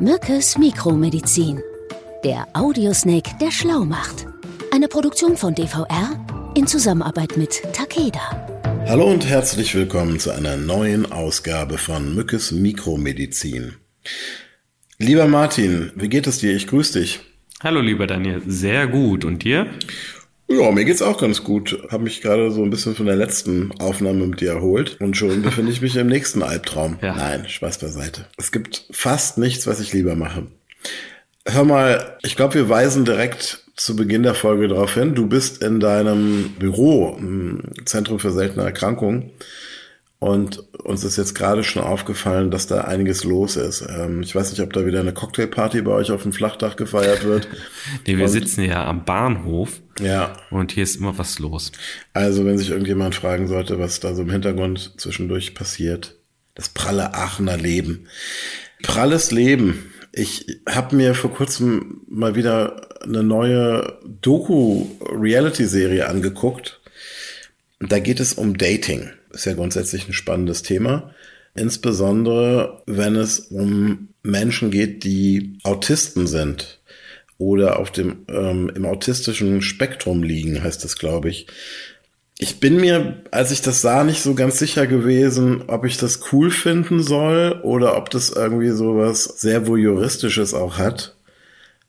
Mückes Mikromedizin. Der Audiosnake, der schlau macht. Eine Produktion von DVR in Zusammenarbeit mit Takeda. Hallo und herzlich willkommen zu einer neuen Ausgabe von Mückes Mikromedizin. Lieber Martin, wie geht es dir? Ich grüße dich. Hallo lieber Daniel, sehr gut. Und dir? Ja, mir geht's auch ganz gut. Habe mich gerade so ein bisschen von der letzten Aufnahme mit dir erholt und schon befinde ich mich im nächsten Albtraum. Ja. Nein, Spaß beiseite. Es gibt fast nichts, was ich lieber mache. Hör mal, ich glaube, wir weisen direkt zu Beginn der Folge darauf hin. Du bist in deinem Büro im Zentrum für seltene Erkrankungen und uns ist jetzt gerade schon aufgefallen, dass da einiges los ist. Ähm, ich weiß nicht, ob da wieder eine Cocktailparty bei euch auf dem Flachdach gefeiert wird. nee, wir und, sitzen ja am Bahnhof. Ja. Und hier ist immer was los. Also, wenn sich irgendjemand fragen sollte, was da so im Hintergrund zwischendurch passiert. Das pralle Aachener Leben. Pralles Leben. Ich habe mir vor kurzem mal wieder eine neue Doku-Reality-Serie angeguckt. Da geht es um Dating ist ja grundsätzlich ein spannendes Thema. Insbesondere, wenn es um Menschen geht, die Autisten sind oder auf dem ähm, im autistischen Spektrum liegen, heißt das, glaube ich. Ich bin mir, als ich das sah, nicht so ganz sicher gewesen, ob ich das cool finden soll oder ob das irgendwie so was sehr voyeuristisches auch hat.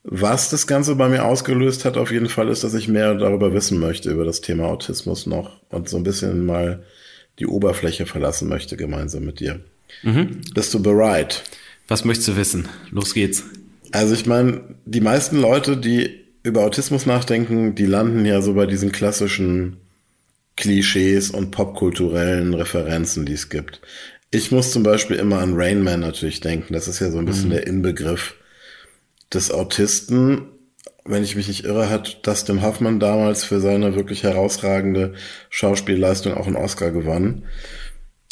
Was das Ganze bei mir ausgelöst hat, auf jeden Fall ist, dass ich mehr darüber wissen möchte, über das Thema Autismus noch und so ein bisschen mal die Oberfläche verlassen möchte, gemeinsam mit dir. Mhm. Bist du bereit? Was möchtest du wissen? Los geht's. Also ich meine, die meisten Leute, die über Autismus nachdenken, die landen ja so bei diesen klassischen Klischees und popkulturellen Referenzen, die es gibt. Ich muss zum Beispiel immer an Rain Man natürlich denken. Das ist ja so ein bisschen mhm. der Inbegriff des Autisten wenn ich mich nicht irre, hat Dustin Hoffman damals für seine wirklich herausragende Schauspielleistung auch einen Oscar gewonnen.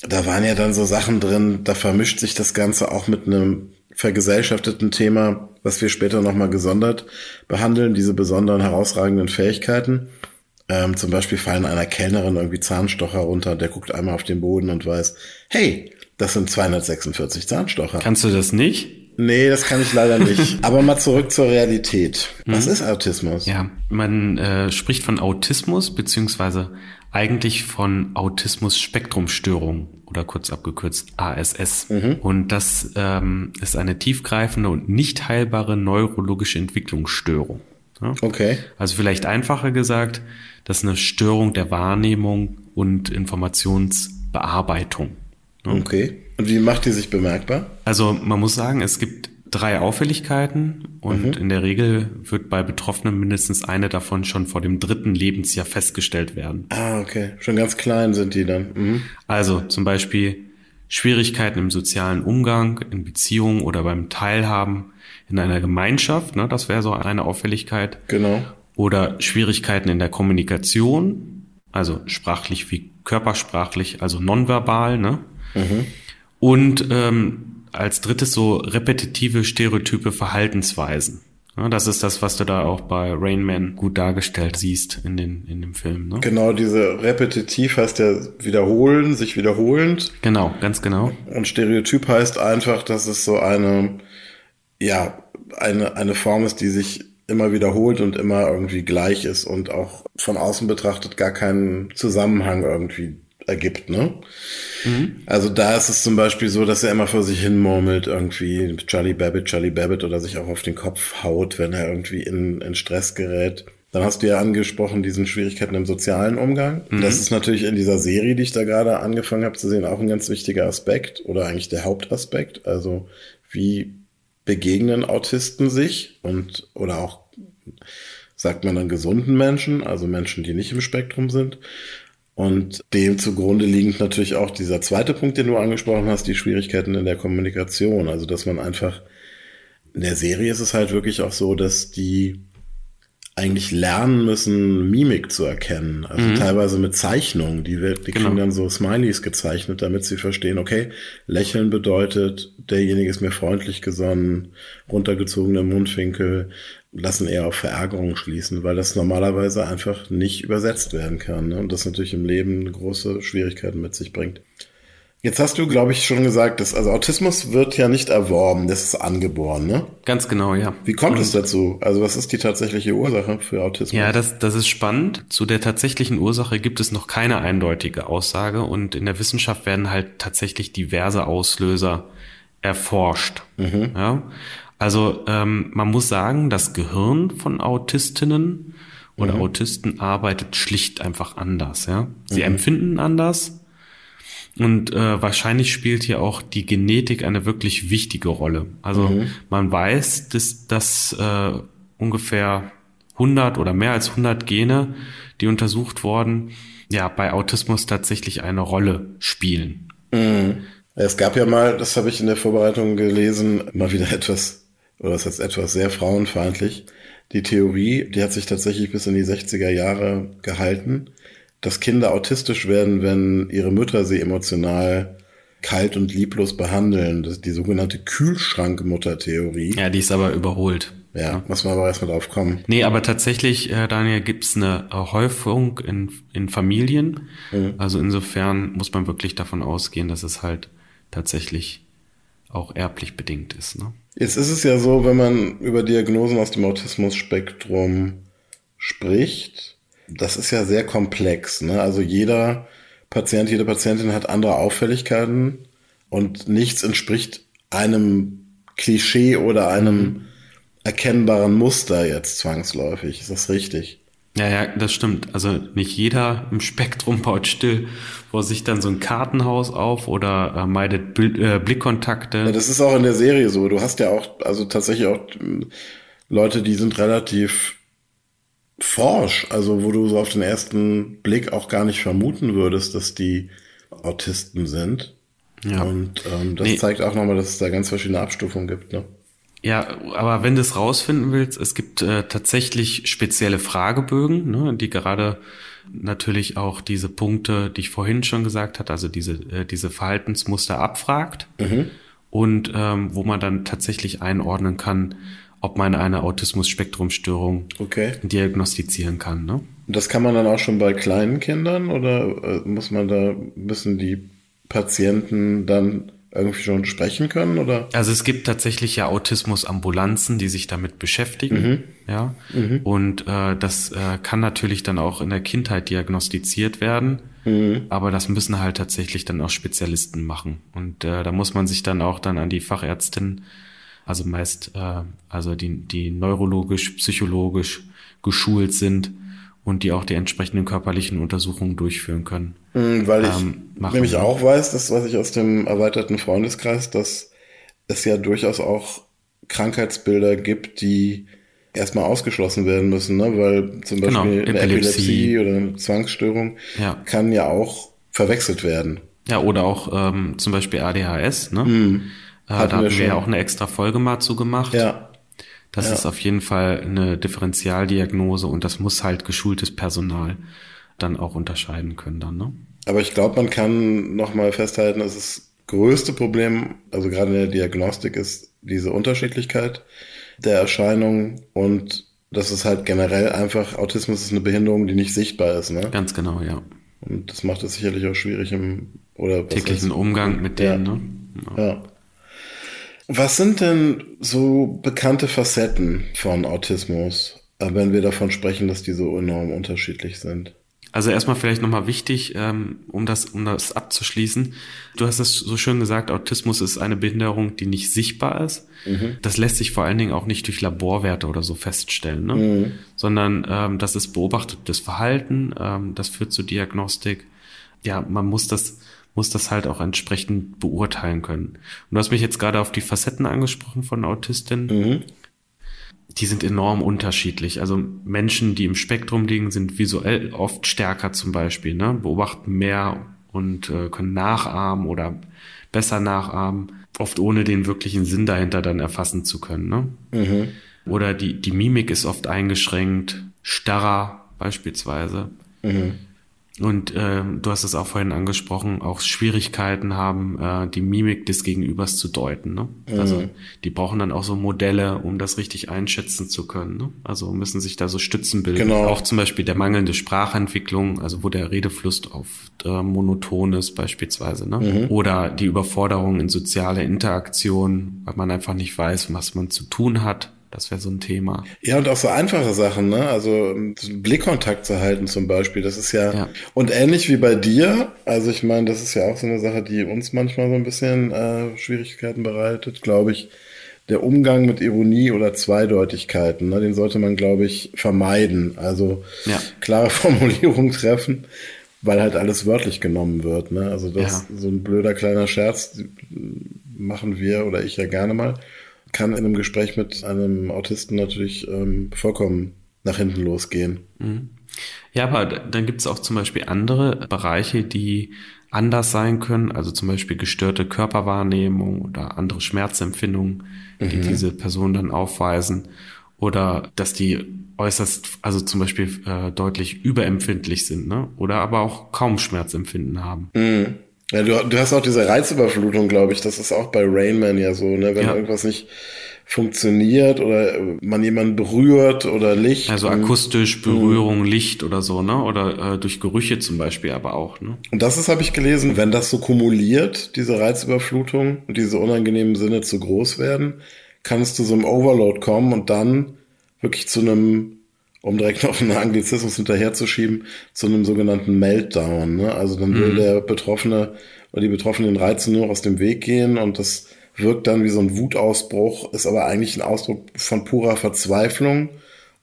Da waren ja dann so Sachen drin, da vermischt sich das Ganze auch mit einem vergesellschafteten Thema, was wir später nochmal gesondert behandeln, diese besonderen herausragenden Fähigkeiten. Ähm, zum Beispiel fallen einer Kellnerin irgendwie Zahnstocher runter, der guckt einmal auf den Boden und weiß, hey, das sind 246 Zahnstocher. Kannst du das nicht? Nee, das kann ich leider nicht. Aber mal zurück zur Realität. Was mhm. ist Autismus? Ja, man äh, spricht von Autismus, beziehungsweise eigentlich von Autismus-Spektrumstörung oder kurz abgekürzt ASS. Mhm. Und das ähm, ist eine tiefgreifende und nicht heilbare neurologische Entwicklungsstörung. Ja? Okay. Also vielleicht einfacher gesagt, das ist eine Störung der Wahrnehmung und Informationsbearbeitung. Okay. Und wie macht die sich bemerkbar? Also man muss sagen, es gibt drei Auffälligkeiten und mhm. in der Regel wird bei Betroffenen mindestens eine davon schon vor dem dritten Lebensjahr festgestellt werden. Ah, okay. Schon ganz klein sind die dann. Mhm. Also zum Beispiel Schwierigkeiten im sozialen Umgang, in Beziehungen oder beim Teilhaben in einer Gemeinschaft, ne, das wäre so eine Auffälligkeit. Genau. Oder Schwierigkeiten in der Kommunikation, also sprachlich wie körpersprachlich, also nonverbal, ne? Mhm. Und ähm, als drittes so repetitive stereotype Verhaltensweisen. Ja, das ist das, was du da auch bei Rain Man gut dargestellt siehst in, den, in dem Film. Ne? Genau, diese repetitiv heißt ja wiederholen, sich wiederholend. Genau, ganz genau. Und Stereotyp heißt einfach, dass es so eine, ja, eine, eine Form ist, die sich immer wiederholt und immer irgendwie gleich ist und auch von außen betrachtet gar keinen Zusammenhang irgendwie ergibt, ne? Mhm. Also da ist es zum Beispiel so, dass er immer vor sich hin murmelt, irgendwie Charlie Babbitt, Charlie Babbitt oder sich auch auf den Kopf haut, wenn er irgendwie in, in Stress gerät. Dann hast du ja angesprochen, diesen Schwierigkeiten im sozialen Umgang. Mhm. Das ist natürlich in dieser Serie, die ich da gerade angefangen habe zu sehen, auch ein ganz wichtiger Aspekt oder eigentlich der Hauptaspekt. Also wie begegnen Autisten sich und oder auch sagt man dann gesunden Menschen, also Menschen, die nicht im Spektrum sind. Und dem zugrunde liegend natürlich auch dieser zweite Punkt, den du angesprochen hast, die Schwierigkeiten in der Kommunikation. Also, dass man einfach, in der Serie ist es halt wirklich auch so, dass die eigentlich lernen müssen, Mimik zu erkennen. Also mhm. teilweise mit Zeichnungen. Die, die genau. kriegen dann so Smileys gezeichnet, damit sie verstehen, okay, lächeln bedeutet, derjenige ist mir freundlich gesonnen, runtergezogene Mundwinkel, lassen eher auf Verärgerung schließen, weil das normalerweise einfach nicht übersetzt werden kann. Ne? Und das natürlich im Leben große Schwierigkeiten mit sich bringt. Jetzt hast du, glaube ich, schon gesagt, dass also Autismus wird ja nicht erworben, das ist angeboren, ne? Ganz genau, ja. Wie kommt es dazu? Also was ist die tatsächliche Ursache für Autismus? Ja, das, das ist spannend. Zu der tatsächlichen Ursache gibt es noch keine eindeutige Aussage und in der Wissenschaft werden halt tatsächlich diverse Auslöser erforscht. Mhm. Ja? Also ähm, man muss sagen, das Gehirn von Autistinnen oder mhm. Autisten arbeitet schlicht einfach anders. Ja? Sie mhm. empfinden anders und äh, wahrscheinlich spielt hier auch die Genetik eine wirklich wichtige Rolle. Also mhm. man weiß, dass, dass äh, ungefähr 100 oder mehr als 100 Gene, die untersucht wurden, ja bei Autismus tatsächlich eine Rolle spielen. Mhm. Es gab ja mal, das habe ich in der Vorbereitung gelesen, mal wieder etwas, oder das heißt etwas sehr frauenfeindlich. Die Theorie, die hat sich tatsächlich bis in die 60er Jahre gehalten, dass Kinder autistisch werden, wenn ihre Mütter sie emotional kalt und lieblos behandeln. Das ist die sogenannte Kühlschrankmutter-Theorie. Ja, die ist aber überholt. Ja, muss man aber erstmal drauf kommen. Nee, aber tatsächlich, äh, Daniel, gibt's eine Häufung in, in Familien. Mhm. Also insofern muss man wirklich davon ausgehen, dass es halt tatsächlich auch erblich bedingt ist. Ne? Jetzt ist es ja so, wenn man über Diagnosen aus dem Autismus-Spektrum spricht, das ist ja sehr komplex. Ne? Also jeder Patient, jede Patientin hat andere Auffälligkeiten und nichts entspricht einem Klischee oder einem mhm. erkennbaren Muster jetzt zwangsläufig. Ist das richtig? Ja, ja, das stimmt. Also nicht jeder im Spektrum baut still vor sich dann so ein Kartenhaus auf oder äh, meidet Bild, äh, Blickkontakte. Ja, das ist auch in der Serie so. Du hast ja auch, also tatsächlich auch hm, Leute, die sind relativ forsch, also wo du so auf den ersten Blick auch gar nicht vermuten würdest, dass die Autisten sind. Ja. Und ähm, das nee. zeigt auch nochmal, dass es da ganz verschiedene Abstufungen gibt. Ne? Ja, aber wenn du es rausfinden willst, es gibt äh, tatsächlich spezielle Fragebögen, ne, die gerade natürlich auch diese Punkte, die ich vorhin schon gesagt hatte, also diese, äh, diese Verhaltensmuster abfragt mhm. und ähm, wo man dann tatsächlich einordnen kann, ob man eine Autismus-Spektrum-Störung okay. diagnostizieren kann. Ne? Das kann man dann auch schon bei kleinen Kindern oder äh, muss man da, müssen die Patienten dann irgendwie schon sprechen können oder? Also es gibt tatsächlich ja Autismus-Ambulanzen, die sich damit beschäftigen, mhm. ja. Mhm. Und äh, das äh, kann natürlich dann auch in der Kindheit diagnostiziert werden, mhm. aber das müssen halt tatsächlich dann auch Spezialisten machen. Und äh, da muss man sich dann auch dann an die Fachärztin also meist äh, also die, die neurologisch, psychologisch geschult sind und die auch die entsprechenden körperlichen Untersuchungen durchführen können. Mhm, weil ich ähm, nämlich auch weiß, das was ich aus dem erweiterten Freundeskreis, dass es ja durchaus auch Krankheitsbilder gibt, die erstmal ausgeschlossen werden müssen, ne? weil zum genau, Beispiel genau, eine Epilepsie. oder eine Zwangsstörung ja. kann ja auch verwechselt werden. Ja, oder auch ähm, zum Beispiel ADHS, ne? Mm. Äh, da haben wir, wir ja auch eine extra Folge mal zugemacht. Ja. Das ja. ist auf jeden Fall eine Differentialdiagnose und das muss halt geschultes Personal dann auch unterscheiden können dann, ne? Aber ich glaube, man kann nochmal festhalten, dass das größte Problem, also gerade in der Diagnostik, ist diese Unterschiedlichkeit der Erscheinungen und das ist halt generell einfach, Autismus ist eine Behinderung, die nicht sichtbar ist, ne? Ganz genau, ja. Und das macht es sicherlich auch schwierig im oder täglichen Umgang mit denen, ja. ne? Ja. ja. Was sind denn so bekannte Facetten von Autismus, äh, wenn wir davon sprechen, dass die so enorm unterschiedlich sind? Also erstmal vielleicht nochmal wichtig, ähm, um das, um das abzuschließen. Du hast es so schön gesagt, Autismus ist eine Behinderung, die nicht sichtbar ist. Mhm. Das lässt sich vor allen Dingen auch nicht durch Laborwerte oder so feststellen, ne? Mhm. sondern ähm, das ist beobachtetes Verhalten, ähm, das führt zur Diagnostik. Ja, man muss das muss das halt auch entsprechend beurteilen können. Und du hast mich jetzt gerade auf die Facetten angesprochen von Autistinnen. Mhm. Die sind enorm unterschiedlich. Also Menschen, die im Spektrum liegen, sind visuell oft stärker zum Beispiel, ne? beobachten mehr und äh, können nachahmen oder besser nachahmen, oft ohne den wirklichen Sinn dahinter dann erfassen zu können. Ne? Mhm. Oder die, die Mimik ist oft eingeschränkt, starrer beispielsweise. Mhm. Und äh, du hast es auch vorhin angesprochen, auch Schwierigkeiten haben, äh, die Mimik des Gegenübers zu deuten. Ne? Mhm. Also die brauchen dann auch so Modelle, um das richtig einschätzen zu können. Ne? Also müssen sich da so Stützen bilden. Genau. Auch zum Beispiel der mangelnde Sprachentwicklung, also wo der Redefluss oft äh, monoton ist beispielsweise. Ne? Mhm. Oder die Überforderung in soziale Interaktion, weil man einfach nicht weiß, was man zu tun hat. Das wäre so ein Thema. Ja, und auch so einfache Sachen, ne? Also Blickkontakt zu halten zum Beispiel, das ist ja, ja. und ähnlich wie bei dir, also ich meine, das ist ja auch so eine Sache, die uns manchmal so ein bisschen äh, Schwierigkeiten bereitet, glaube ich. Der Umgang mit Ironie oder Zweideutigkeiten, ne, den sollte man, glaube ich, vermeiden. Also ja. klare Formulierungen treffen, weil halt alles wörtlich genommen wird. Ne? Also das ja. so ein blöder kleiner Scherz machen wir oder ich ja gerne mal kann in einem Gespräch mit einem Autisten natürlich ähm, vollkommen nach hinten losgehen. Mhm. Ja, aber dann gibt es auch zum Beispiel andere Bereiche, die anders sein können, also zum Beispiel gestörte Körperwahrnehmung oder andere Schmerzempfindungen, die mhm. diese Personen dann aufweisen oder dass die äußerst, also zum Beispiel äh, deutlich überempfindlich sind, ne? Oder aber auch kaum Schmerzempfinden haben. Mhm. Ja, du, du hast auch diese Reizüberflutung, glaube ich. Das ist auch bei Rainman ja so, ne? Wenn ja. irgendwas nicht funktioniert oder man jemanden berührt oder Licht. Also akustisch, Berührung, mh. Licht oder so, ne? Oder äh, durch Gerüche zum Beispiel aber auch, ne? Und das ist, habe ich gelesen, wenn das so kumuliert, diese Reizüberflutung und diese unangenehmen Sinne zu groß werden, kann es zu so einem Overload kommen und dann wirklich zu einem um direkt noch einen Anglizismus hinterherzuschieben, zu einem sogenannten Meltdown. Ne? Also dann will mhm. der Betroffene oder die betroffenen Reize nur aus dem Weg gehen und das wirkt dann wie so ein Wutausbruch, ist aber eigentlich ein Ausdruck von purer Verzweiflung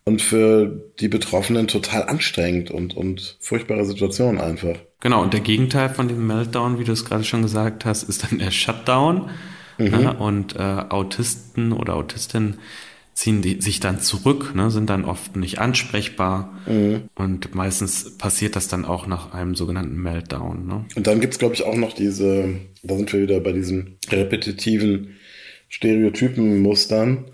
und für die Betroffenen total anstrengend und, und furchtbare Situation einfach. Genau, und der Gegenteil von dem Meltdown, wie du es gerade schon gesagt hast, ist dann der Shutdown. Mhm. Ne? Und äh, Autisten oder Autistinnen ziehen die sich dann zurück, ne, sind dann oft nicht ansprechbar mhm. und meistens passiert das dann auch nach einem sogenannten Meltdown. Ne? Und dann gibt's glaube ich, auch noch diese, da sind wir wieder bei diesen repetitiven Stereotypenmustern,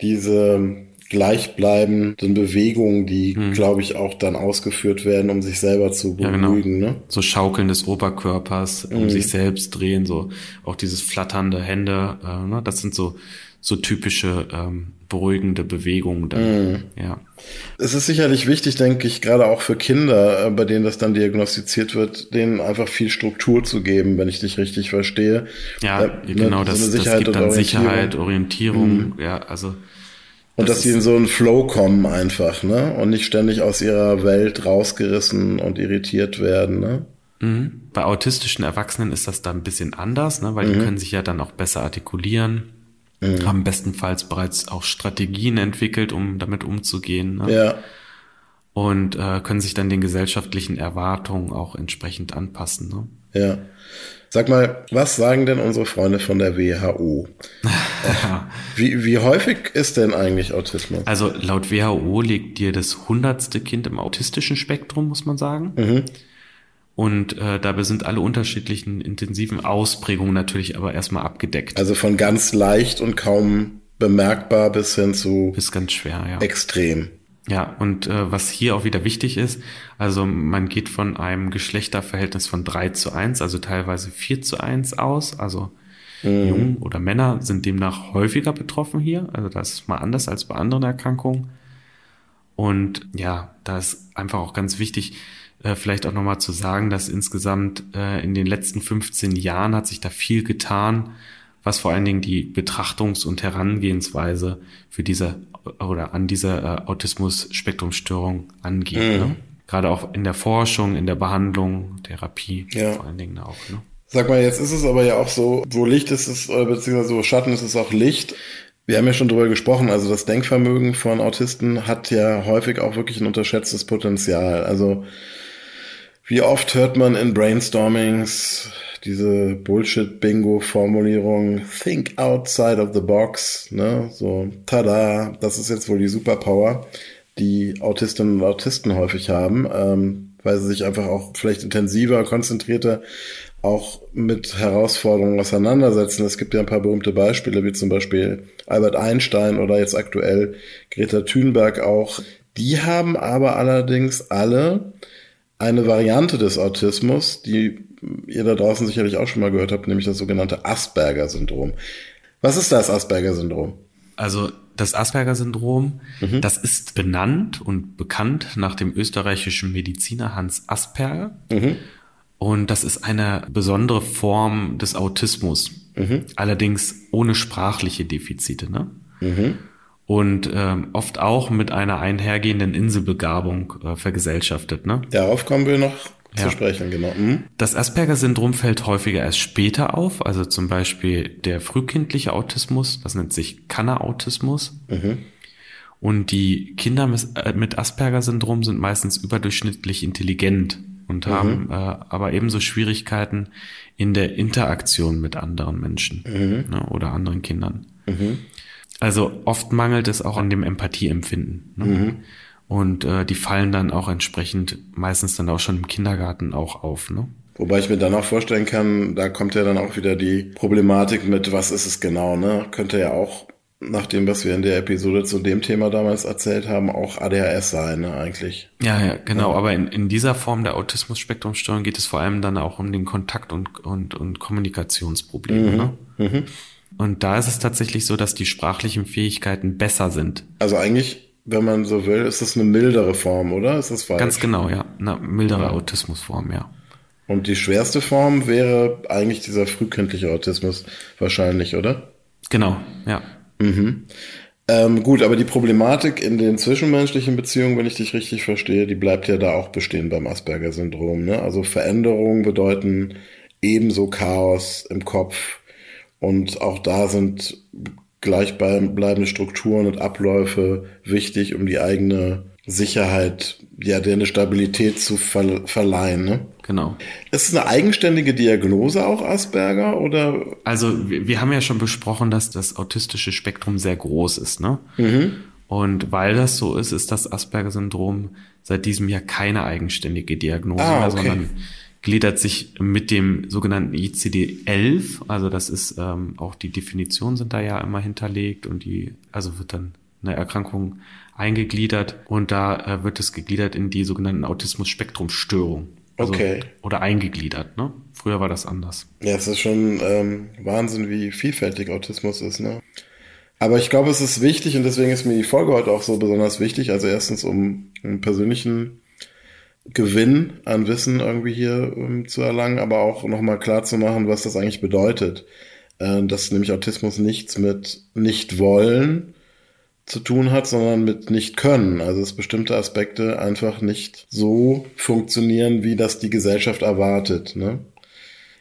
diese gleichbleibenden Bewegungen, die, hm. glaube ich, auch dann ausgeführt werden, um sich selber zu beruhigen. Ja, genau. ne? So Schaukeln des Oberkörpers, um hm. sich selbst drehen, so auch dieses flatternde Hände, äh, ne? das sind so so typische ähm, beruhigende Bewegungen dann. Mm. Ja. Es ist sicherlich wichtig, denke ich, gerade auch für Kinder, äh, bei denen das dann diagnostiziert wird, denen einfach viel Struktur zu geben, wenn ich dich richtig verstehe. Ja, da, ne, genau, das, das gibt dann Sicherheit, Orientierung, mm. ja, also. Und das dass sie in so einen Flow kommen einfach, ne? Und nicht ständig aus ihrer Welt rausgerissen und irritiert werden, ne? Mhm. Bei autistischen Erwachsenen ist das da ein bisschen anders, ne? weil mhm. die können sich ja dann auch besser artikulieren mhm. haben bestenfalls bereits auch Strategien entwickelt, um damit umzugehen. Ne? Ja. Und äh, können sich dann den gesellschaftlichen Erwartungen auch entsprechend anpassen. Ne? Ja. Sag mal, was sagen denn unsere Freunde von der WHO? wie, wie häufig ist denn eigentlich Autismus? Also laut WHO liegt dir das hundertste Kind im autistischen Spektrum, muss man sagen. Mhm. Und äh, dabei sind alle unterschiedlichen intensiven Ausprägungen natürlich aber erstmal abgedeckt. Also von ganz leicht und kaum bemerkbar bis hin zu bis ganz schwer, ja. Extrem. Ja, und äh, was hier auch wieder wichtig ist, also man geht von einem Geschlechterverhältnis von drei zu eins, also teilweise vier zu eins aus. Also mhm. Jungen oder Männer sind demnach häufiger betroffen hier. Also das ist mal anders als bei anderen Erkrankungen. Und ja, da ist einfach auch ganz wichtig, äh, vielleicht auch nochmal zu sagen, dass insgesamt äh, in den letzten 15 Jahren hat sich da viel getan, was vor allen Dingen die Betrachtungs- und Herangehensweise für diese oder an diese äh, Autismus-Spektrumstörung angeht. Mhm. Ne? Gerade auch in der Forschung, in der Behandlung, Therapie ja. vor allen Dingen auch. Ne? Sag mal, jetzt ist es aber ja auch so, wo Licht ist es, beziehungsweise wo Schatten ist es auch Licht. Wir haben ja schon drüber gesprochen, also das Denkvermögen von Autisten hat ja häufig auch wirklich ein unterschätztes Potenzial. Also wie oft hört man in Brainstormings diese Bullshit-Bingo-Formulierung, think outside of the box, ne? So, tada, das ist jetzt wohl die Superpower, die Autistinnen und Autisten häufig haben, ähm, weil sie sich einfach auch vielleicht intensiver, konzentrierter auch mit Herausforderungen auseinandersetzen. Es gibt ja ein paar berühmte Beispiele, wie zum Beispiel Albert Einstein oder jetzt aktuell Greta Thunberg auch. Die haben aber allerdings alle eine Variante des Autismus, die ihr da draußen sicherlich auch schon mal gehört habt, nämlich das sogenannte Asperger-Syndrom. Was ist das Asperger-Syndrom? Also das Asperger-Syndrom, mhm. das ist benannt und bekannt nach dem österreichischen Mediziner Hans Asperger. Mhm. Und das ist eine besondere Form des Autismus. Mhm. Allerdings ohne sprachliche Defizite. Ne? Mhm. Und ähm, oft auch mit einer einhergehenden Inselbegabung äh, vergesellschaftet. Ne? Darauf kommen wir noch zu sprechen, genau. Mhm. Das Asperger-Syndrom fällt häufiger erst später auf, also zum Beispiel der frühkindliche Autismus, das nennt sich Kanner-Autismus. Mhm. Und die Kinder äh, mit Asperger-Syndrom sind meistens überdurchschnittlich intelligent und mhm. haben äh, aber ebenso Schwierigkeiten in der Interaktion mit anderen Menschen mhm. ne, oder anderen Kindern. Also oft mangelt es auch an dem Empathieempfinden. Ne? Mhm. Und äh, die fallen dann auch entsprechend meistens dann auch schon im Kindergarten auch auf. Ne? Wobei ich mir dann auch vorstellen kann, da kommt ja dann auch wieder die Problematik mit, was ist es genau, ne? Könnte ja auch, nach dem, was wir in der Episode zu dem Thema damals erzählt haben, auch ADHS sein, ne, eigentlich. Ja, ja, genau. Ja. Aber in, in dieser Form der Autismus-Spektrumstörung geht es vor allem dann auch um den Kontakt- und, und, und Kommunikationsprobleme. Mhm. Ne? Mhm. Und da ist es tatsächlich so, dass die sprachlichen Fähigkeiten besser sind. Also eigentlich wenn man so will, ist das eine mildere Form, oder? Ist das falsch? Ganz genau, ja. Eine mildere ja. Autismusform, ja. Und die schwerste Form wäre eigentlich dieser frühkindliche Autismus wahrscheinlich, oder? Genau, ja. Mhm. Ähm, gut, aber die Problematik in den zwischenmenschlichen Beziehungen, wenn ich dich richtig verstehe, die bleibt ja da auch bestehen beim Asperger-Syndrom. Ne? Also Veränderungen bedeuten ebenso Chaos im Kopf. Und auch da sind gleichbleibende Strukturen und Abläufe wichtig, um die eigene Sicherheit, ja, der eine Stabilität zu ver verleihen. Ne? Genau. Ist es eine eigenständige Diagnose auch Asperger oder? Also wir, haben ja schon besprochen, dass das autistische Spektrum sehr groß ist, ne? Mhm. Und weil das so ist, ist das Asperger-Syndrom seit diesem Jahr keine eigenständige Diagnose ah, okay. mehr, sondern gliedert sich mit dem sogenannten ICD-11, also das ist ähm, auch die Definition sind da ja immer hinterlegt und die, also wird dann eine Erkrankung eingegliedert und da äh, wird es gegliedert in die sogenannten Autismus-Spektrum-Störung. Also, okay. Oder eingegliedert, ne? Früher war das anders. Ja, es ist schon ähm, Wahnsinn, wie vielfältig Autismus ist, ne? Aber ich glaube, es ist wichtig und deswegen ist mir die Folge heute auch so besonders wichtig. Also erstens, um einen persönlichen Gewinn an Wissen irgendwie hier um, zu erlangen, aber auch nochmal klar zu machen, was das eigentlich bedeutet. Äh, dass nämlich Autismus nichts mit nicht wollen zu tun hat, sondern mit nicht können. Also dass bestimmte Aspekte einfach nicht so funktionieren, wie das die Gesellschaft erwartet. Ne?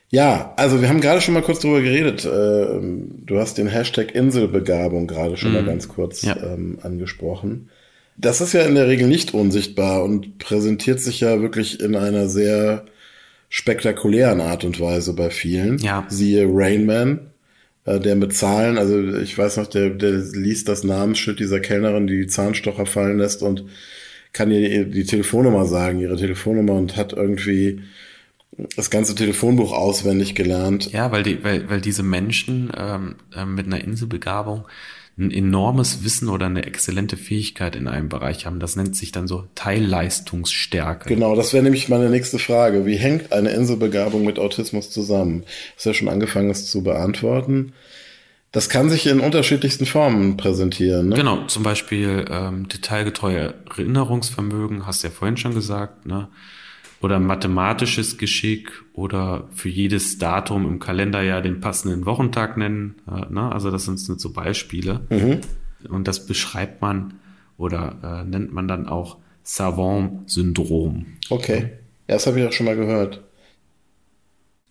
Ja, also wir haben gerade schon mal kurz drüber geredet. Äh, du hast den Hashtag Inselbegabung gerade schon mm, mal mhm. ganz kurz ja. ähm, angesprochen. Das ist ja in der Regel nicht unsichtbar und präsentiert sich ja wirklich in einer sehr spektakulären Art und Weise bei vielen. Ja. Siehe Rainman, äh, der mit Zahlen, also ich weiß noch, der, der liest das Namensschild dieser Kellnerin, die die Zahnstocher fallen lässt und kann ihr die Telefonnummer sagen, ihre Telefonnummer und hat irgendwie das ganze Telefonbuch auswendig gelernt. Ja, weil die, weil, weil diese Menschen ähm, äh, mit einer Inselbegabung ein enormes Wissen oder eine exzellente Fähigkeit in einem Bereich haben. Das nennt sich dann so Teilleistungsstärke. Genau, das wäre nämlich meine nächste Frage. Wie hängt eine Inselbegabung mit Autismus zusammen? Hast ja schon angefangen, es zu beantworten. Das kann sich in unterschiedlichsten Formen präsentieren. Ne? Genau, zum Beispiel ähm, detailgetreue Erinnerungsvermögen, hast du ja vorhin schon gesagt, ne? Oder mathematisches Geschick oder für jedes Datum im Kalender ja den passenden Wochentag nennen. Äh, ne? Also das sind so Beispiele. Mhm. Und das beschreibt man oder äh, nennt man dann auch Savant-Syndrom. Okay, ja, das habe ich auch schon mal gehört.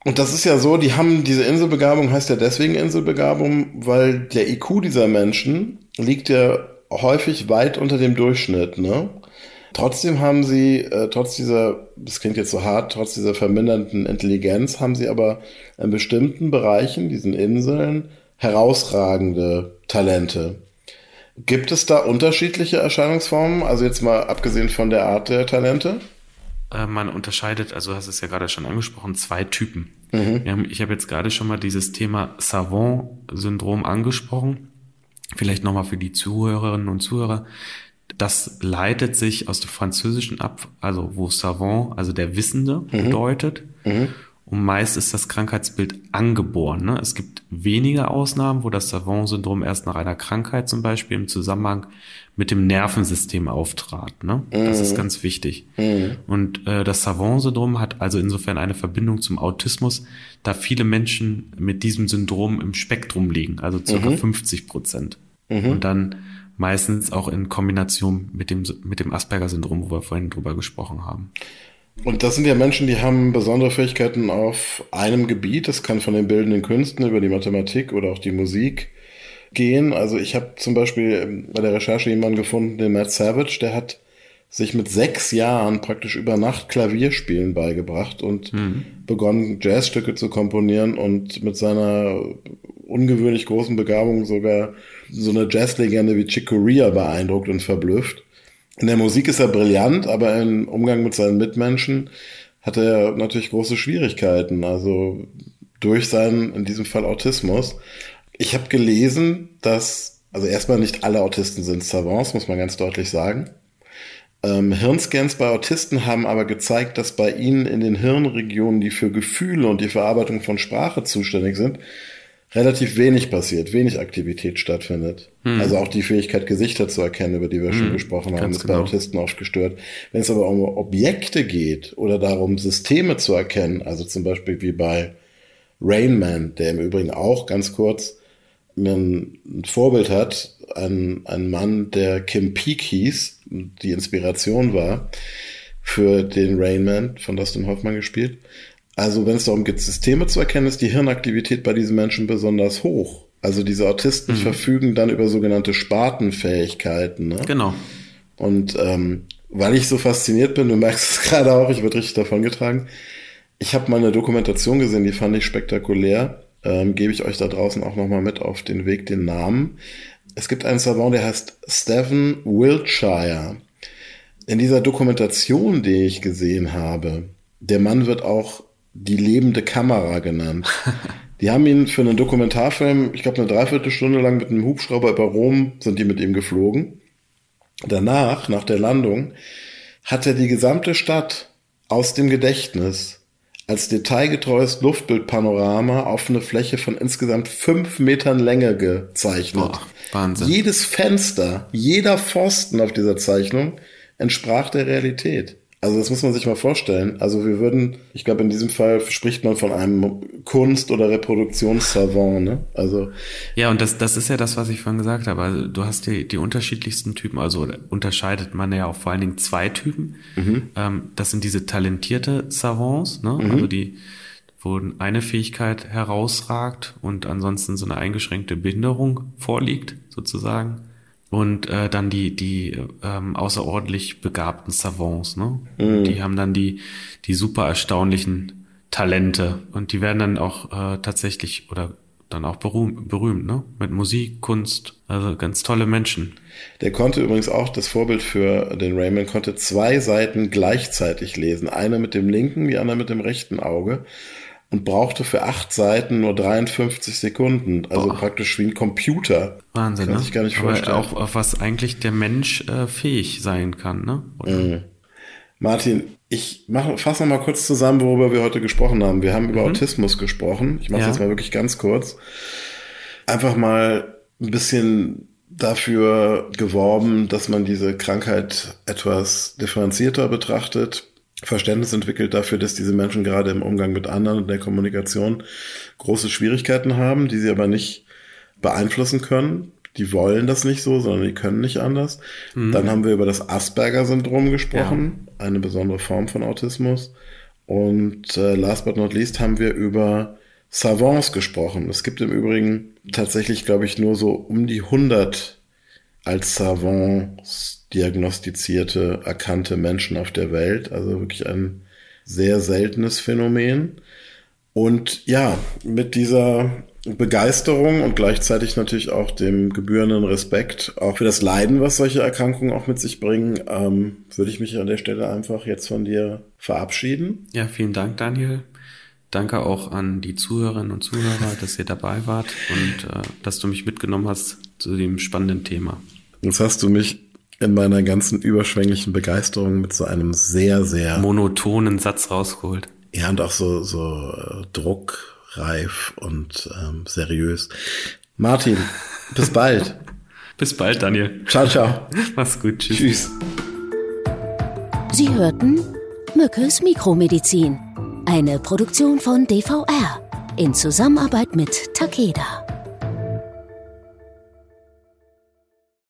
Und das ist ja so, die haben diese Inselbegabung, heißt ja deswegen Inselbegabung, weil der IQ dieser Menschen liegt ja häufig weit unter dem Durchschnitt, ne? Trotzdem haben sie, äh, trotz dieser, das klingt jetzt so hart, trotz dieser vermindernden Intelligenz, haben sie aber in bestimmten Bereichen, diesen Inseln, herausragende Talente. Gibt es da unterschiedliche Erscheinungsformen? Also jetzt mal abgesehen von der Art der Talente? Äh, man unterscheidet, also hast es ja gerade schon angesprochen, zwei Typen. Mhm. Haben, ich habe jetzt gerade schon mal dieses Thema Savant-Syndrom angesprochen. Vielleicht nochmal für die Zuhörerinnen und Zuhörer das leitet sich aus dem Französischen ab, also wo Savant, also der Wissende mhm. bedeutet. Mhm. Und meist ist das Krankheitsbild angeboren. Ne? Es gibt wenige Ausnahmen, wo das Savant-Syndrom erst nach einer Krankheit zum Beispiel im Zusammenhang mit dem Nervensystem auftrat. Ne? Das mhm. ist ganz wichtig. Mhm. Und äh, das Savant-Syndrom hat also insofern eine Verbindung zum Autismus, da viele Menschen mit diesem Syndrom im Spektrum liegen, also circa mhm. 50 Prozent. Mhm. Und dann meistens auch in Kombination mit dem, mit dem Asperger-Syndrom, wo wir vorhin drüber gesprochen haben. Und das sind ja Menschen, die haben besondere Fähigkeiten auf einem Gebiet. Das kann von den bildenden Künsten über die Mathematik oder auch die Musik gehen. Also ich habe zum Beispiel bei der Recherche jemanden gefunden, den Matt Savage, der hat sich mit sechs Jahren praktisch über Nacht Klavierspielen beigebracht und mhm. begonnen, Jazzstücke zu komponieren und mit seiner ungewöhnlich großen Begabung sogar so eine Jazzlegende wie Chick Corea beeindruckt und verblüfft. In der Musik ist er brillant, aber im Umgang mit seinen Mitmenschen hat er natürlich große Schwierigkeiten. Also durch seinen, in diesem Fall Autismus. Ich habe gelesen, dass, also erstmal nicht alle Autisten sind Savants, muss man ganz deutlich sagen. Ähm, Hirnscans bei Autisten haben aber gezeigt, dass bei ihnen in den Hirnregionen, die für Gefühle und die Verarbeitung von Sprache zuständig sind, relativ wenig passiert, wenig Aktivität stattfindet. Hm. Also auch die Fähigkeit, Gesichter zu erkennen, über die wir hm. schon gesprochen haben, Ganz ist genau. bei Autisten oft gestört. Wenn es aber um Objekte geht oder darum, Systeme zu erkennen, also zum Beispiel wie bei Rain Man, der im Übrigen auch ganz kurz ein Vorbild hat, ein, ein Mann, der Kim Peek hieß, die Inspiration war für den Rain Man von Dustin Hoffmann gespielt. Also wenn es darum geht, Systeme zu erkennen, ist die Hirnaktivität bei diesen Menschen besonders hoch. Also diese Autisten mhm. verfügen dann über sogenannte Spartenfähigkeiten. Ne? Genau. Und ähm, weil ich so fasziniert bin, du merkst es gerade auch, ich werde richtig davon getragen. Ich habe mal eine Dokumentation gesehen, die fand ich spektakulär. Ähm, Gebe ich euch da draußen auch nochmal mit auf den Weg den Namen. Es gibt einen Savant, der heißt Stephen Wiltshire. In dieser Dokumentation, die ich gesehen habe, der Mann wird auch die lebende Kamera genannt. Die haben ihn für einen Dokumentarfilm, ich glaube eine Dreiviertelstunde lang mit einem Hubschrauber über Rom sind die mit ihm geflogen. Danach, nach der Landung, hat er die gesamte Stadt aus dem Gedächtnis als detailgetreues Luftbildpanorama auf eine Fläche von insgesamt fünf Metern Länge gezeichnet. Boah, Wahnsinn. Jedes Fenster, jeder Pfosten auf dieser Zeichnung entsprach der Realität. Also das muss man sich mal vorstellen. Also wir würden, ich glaube in diesem Fall spricht man von einem Kunst- oder Reproduktionssavant, ne? Also ja, und das, das ist ja das, was ich vorhin gesagt habe. Also du hast die, die unterschiedlichsten Typen. Also unterscheidet man ja auch vor allen Dingen zwei Typen. Mhm. Ähm, das sind diese talentierte Savants, ne? Mhm. Also die wo eine Fähigkeit herausragt und ansonsten so eine eingeschränkte Behinderung vorliegt, sozusagen und äh, dann die die ähm, außerordentlich begabten Savants, ne? Mhm. Die haben dann die die super erstaunlichen Talente und die werden dann auch äh, tatsächlich oder dann auch berühmt, berühmt, ne? Mit Musik, Kunst, also ganz tolle Menschen. Der konnte übrigens auch das Vorbild für den Raymond konnte zwei Seiten gleichzeitig lesen, eine mit dem linken, die andere mit dem rechten Auge und brauchte für acht Seiten nur 53 Sekunden. Also Boah. praktisch wie ein Computer. Wahnsinn, kann ne? sich gar nicht Aber vorstellen. Auch auf was eigentlich der Mensch äh, fähig sein kann, ne? Mhm. Martin, ich mache fasse noch mal kurz zusammen, worüber wir heute gesprochen haben. Wir haben über mhm. Autismus gesprochen. Ich mache ja. jetzt mal wirklich ganz kurz. Einfach mal ein bisschen dafür geworben, dass man diese Krankheit etwas differenzierter betrachtet Verständnis entwickelt dafür, dass diese Menschen gerade im Umgang mit anderen und der Kommunikation große Schwierigkeiten haben, die sie aber nicht beeinflussen können. Die wollen das nicht so, sondern die können nicht anders. Mhm. Dann haben wir über das Asperger-Syndrom gesprochen, ja. eine besondere Form von Autismus. Und äh, last but not least haben wir über Savants gesprochen. Es gibt im Übrigen tatsächlich, glaube ich, nur so um die 100 als Savants diagnostizierte, erkannte Menschen auf der Welt. Also wirklich ein sehr seltenes Phänomen. Und ja, mit dieser Begeisterung und gleichzeitig natürlich auch dem gebührenden Respekt auch für das Leiden, was solche Erkrankungen auch mit sich bringen, ähm, würde ich mich an der Stelle einfach jetzt von dir verabschieden. Ja, vielen Dank, Daniel. Danke auch an die Zuhörerinnen und Zuhörer, dass ihr dabei wart und äh, dass du mich mitgenommen hast zu dem spannenden Thema. Jetzt hast du mich in meiner ganzen überschwänglichen Begeisterung mit so einem sehr, sehr monotonen Satz rausgeholt. Ja, und auch so, so äh, druckreif und ähm, seriös. Martin, bis bald. bis bald, Daniel. Ciao, ciao. Mach's gut. Tschüss. Tschüss. Sie hörten Mückes Mikromedizin, eine Produktion von DVR in Zusammenarbeit mit Takeda.